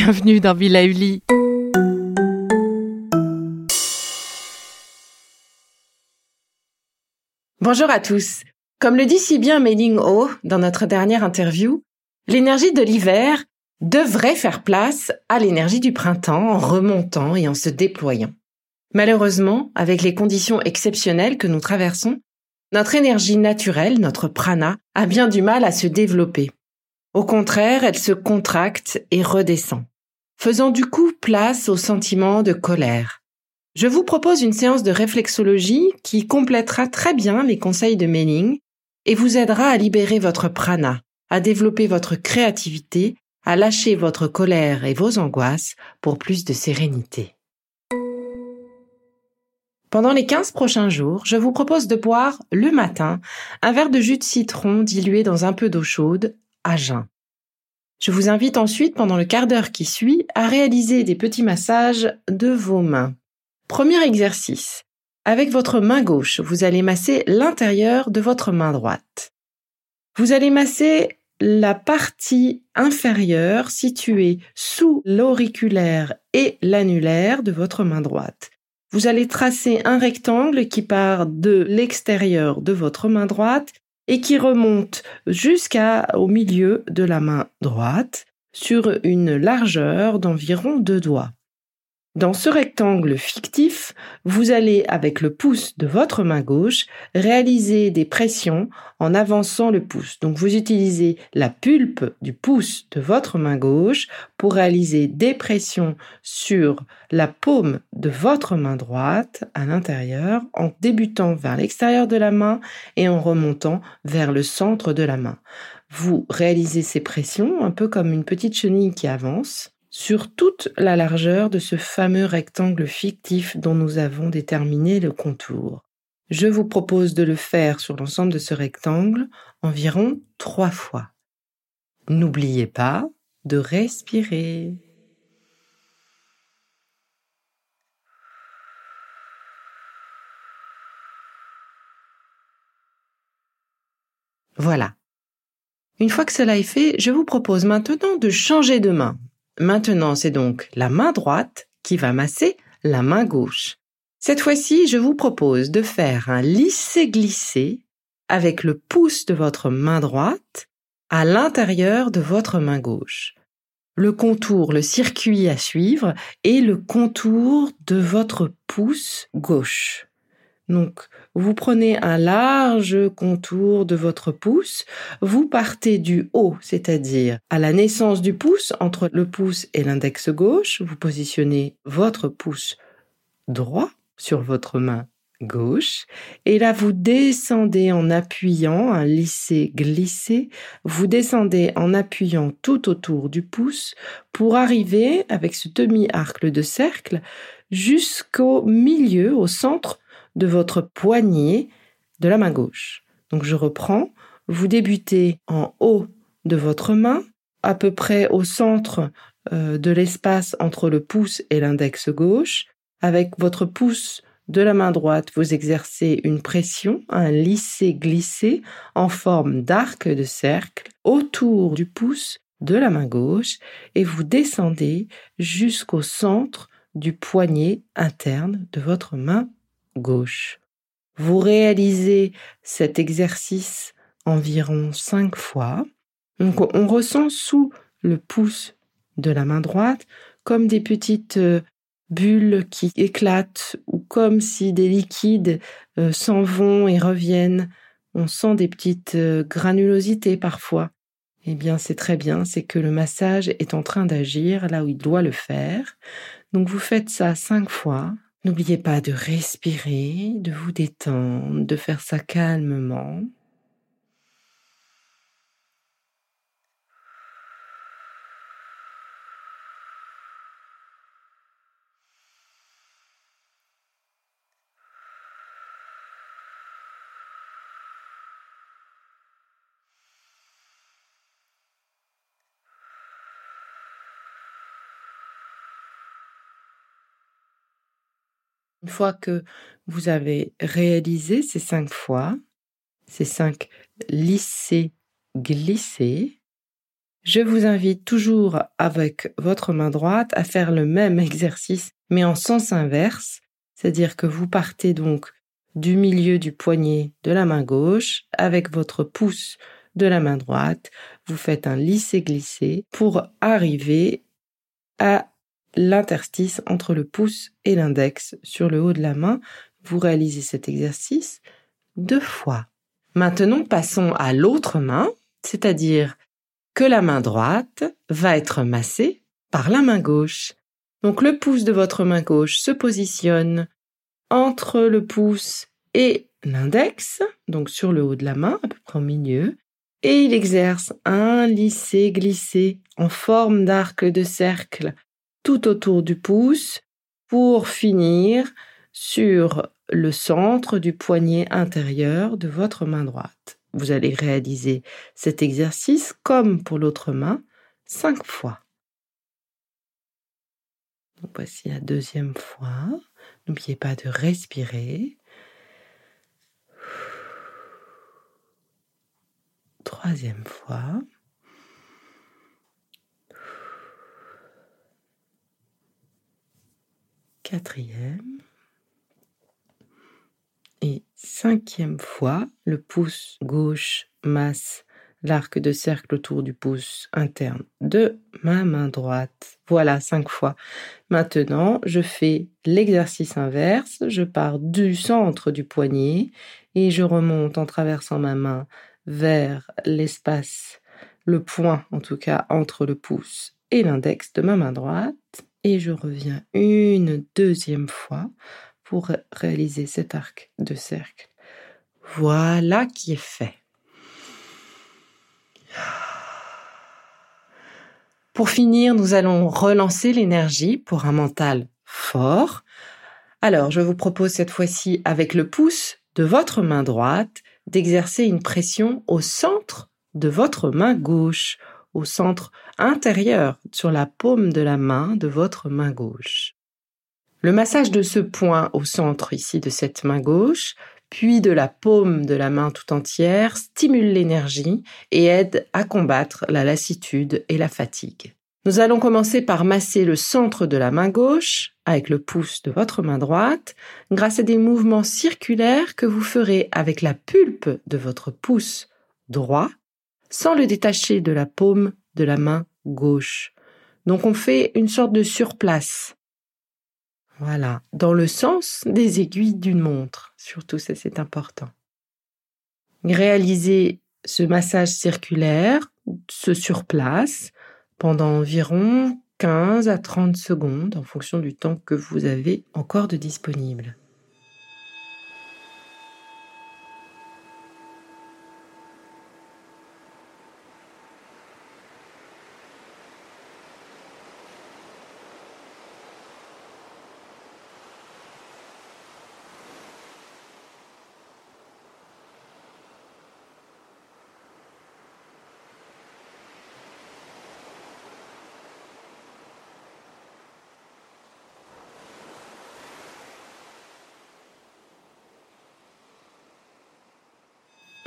Bienvenue dans Villa Uli. Bonjour à tous. Comme le dit si bien Mei-Ling Ho dans notre dernière interview, l'énergie de l'hiver devrait faire place à l'énergie du printemps en remontant et en se déployant. Malheureusement, avec les conditions exceptionnelles que nous traversons, notre énergie naturelle, notre prana, a bien du mal à se développer. Au contraire, elle se contracte et redescend, faisant du coup place au sentiment de colère, je vous propose une séance de réflexologie qui complétera très bien les conseils de Melling et vous aidera à libérer votre prana, à développer votre créativité, à lâcher votre colère et vos angoisses pour plus de sérénité. Pendant les 15 prochains jours, je vous propose de boire le matin un verre de jus de citron dilué dans un peu d'eau chaude à jeun. Je vous invite ensuite, pendant le quart d'heure qui suit, à réaliser des petits massages de vos mains. Premier exercice. Avec votre main gauche, vous allez masser l'intérieur de votre main droite. Vous allez masser la partie inférieure située sous l'auriculaire et l'annulaire de votre main droite. Vous allez tracer un rectangle qui part de l'extérieur de votre main droite et qui remonte jusqu'au milieu de la main droite sur une largeur d'environ deux doigts. Dans ce rectangle fictif, vous allez, avec le pouce de votre main gauche, réaliser des pressions en avançant le pouce. Donc vous utilisez la pulpe du pouce de votre main gauche pour réaliser des pressions sur la paume de votre main droite à l'intérieur en débutant vers l'extérieur de la main et en remontant vers le centre de la main. Vous réalisez ces pressions un peu comme une petite chenille qui avance sur toute la largeur de ce fameux rectangle fictif dont nous avons déterminé le contour. Je vous propose de le faire sur l'ensemble de ce rectangle environ trois fois. N'oubliez pas de respirer. Voilà. Une fois que cela est fait, je vous propose maintenant de changer de main. Maintenant, c'est donc la main droite qui va masser la main gauche. Cette fois-ci, je vous propose de faire un lisser-glisser avec le pouce de votre main droite à l'intérieur de votre main gauche. Le contour, le circuit à suivre est le contour de votre pouce gauche. Donc, vous prenez un large contour de votre pouce, vous partez du haut, c'est-à-dire à la naissance du pouce, entre le pouce et l'index gauche, vous positionnez votre pouce droit sur votre main gauche, et là vous descendez en appuyant, un lisser glisser, vous descendez en appuyant tout autour du pouce pour arriver avec ce demi-arc de cercle jusqu'au milieu, au centre de votre poignet de la main gauche. Donc je reprends, vous débutez en haut de votre main, à peu près au centre euh, de l'espace entre le pouce et l'index gauche. Avec votre pouce de la main droite, vous exercez une pression, un lisser-glisser en forme d'arc de cercle autour du pouce de la main gauche et vous descendez jusqu'au centre du poignet interne de votre main gauche. Vous réalisez cet exercice environ cinq fois. Donc on ressent sous le pouce de la main droite comme des petites euh, bulles qui éclatent ou comme si des liquides euh, s'en vont et reviennent. On sent des petites euh, granulosités parfois. Eh bien, c'est très bien, c'est que le massage est en train d'agir là où il doit le faire. Donc vous faites ça cinq fois. N'oubliez pas de respirer, de vous détendre, de faire ça calmement. Une fois que vous avez réalisé ces cinq fois, ces cinq lissés glissés, je vous invite toujours avec votre main droite à faire le même exercice mais en sens inverse, c'est-à-dire que vous partez donc du milieu du poignet de la main gauche avec votre pouce de la main droite, vous faites un lissé-glissé pour arriver à l'interstice entre le pouce et l'index sur le haut de la main. Vous réalisez cet exercice deux fois. Maintenant, passons à l'autre main, c'est-à-dire que la main droite va être massée par la main gauche. Donc le pouce de votre main gauche se positionne entre le pouce et l'index, donc sur le haut de la main, à peu près au milieu, et il exerce un lissé-glissé en forme d'arc de cercle tout autour du pouce pour finir sur le centre du poignet intérieur de votre main droite. Vous allez réaliser cet exercice comme pour l'autre main cinq fois. voici la deuxième fois. N'oubliez pas de respirer. Troisième fois. Quatrième et cinquième fois, le pouce gauche masse l'arc de cercle autour du pouce interne de ma main droite. Voilà, cinq fois. Maintenant, je fais l'exercice inverse. Je pars du centre du poignet et je remonte en traversant ma main vers l'espace, le point en tout cas, entre le pouce et l'index de ma main droite et je reviens une deuxième fois pour réaliser cet arc de cercle. Voilà qui est fait. Pour finir, nous allons relancer l'énergie pour un mental fort. Alors, je vous propose cette fois-ci avec le pouce de votre main droite d'exercer une pression au centre de votre main gauche au centre intérieur, sur la paume de la main de votre main gauche. Le massage de ce point au centre ici de cette main gauche, puis de la paume de la main tout entière, stimule l'énergie et aide à combattre la lassitude et la fatigue. Nous allons commencer par masser le centre de la main gauche avec le pouce de votre main droite grâce à des mouvements circulaires que vous ferez avec la pulpe de votre pouce droit sans le détacher de la paume de la main gauche. Donc on fait une sorte de surplace. Voilà, dans le sens des aiguilles d'une montre. Surtout ça c'est important. Réalisez ce massage circulaire, ce surplace, pendant environ 15 à 30 secondes en fonction du temps que vous avez encore de disponible.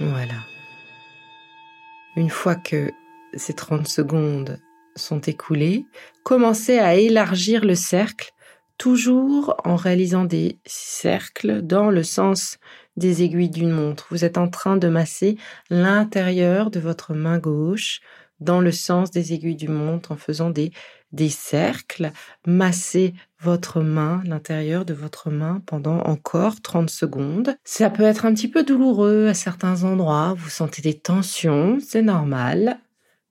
Voilà. Une fois que ces 30 secondes sont écoulées, commencez à élargir le cercle, toujours en réalisant des cercles dans le sens des aiguilles d'une montre. Vous êtes en train de masser l'intérieur de votre main gauche dans le sens des aiguilles du montre en faisant des, cercles. Massez votre main, l'intérieur de votre main pendant encore 30 secondes. Ça peut être un petit peu douloureux à certains endroits. Vous sentez des tensions, c'est normal.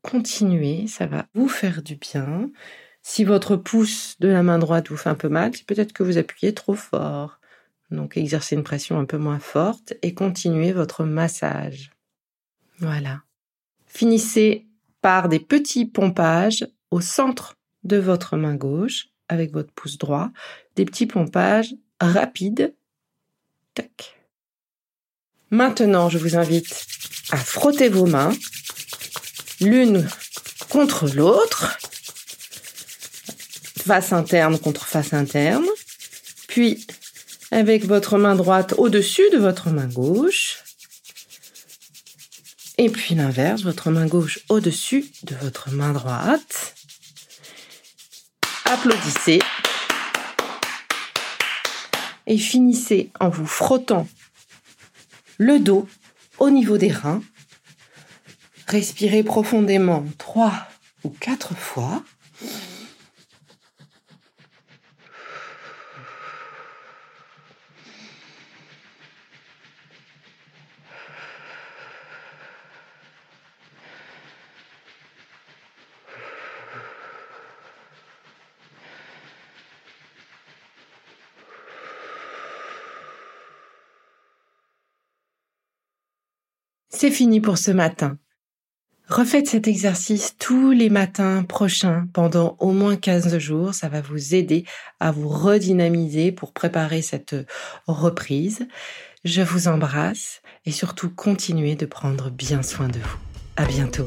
Continuez, ça va vous faire du bien. Si votre pouce de la main droite vous fait un peu mal, c'est peut-être que vous appuyez trop fort. Donc exercez une pression un peu moins forte et continuez votre massage. Voilà. Finissez par des petits pompages au centre de votre main gauche avec votre pouce droit, des petits pompages rapides. Tac. Maintenant, je vous invite à frotter vos mains l'une contre l'autre, face interne contre face interne, puis avec votre main droite au-dessus de votre main gauche, et puis l'inverse, votre main gauche au-dessus de votre main droite. Applaudissez. Et finissez en vous frottant le dos au niveau des reins. Respirez profondément trois ou quatre fois. C'est fini pour ce matin. Refaites cet exercice tous les matins prochains pendant au moins 15 jours. Ça va vous aider à vous redynamiser pour préparer cette reprise. Je vous embrasse et surtout continuez de prendre bien soin de vous. À bientôt.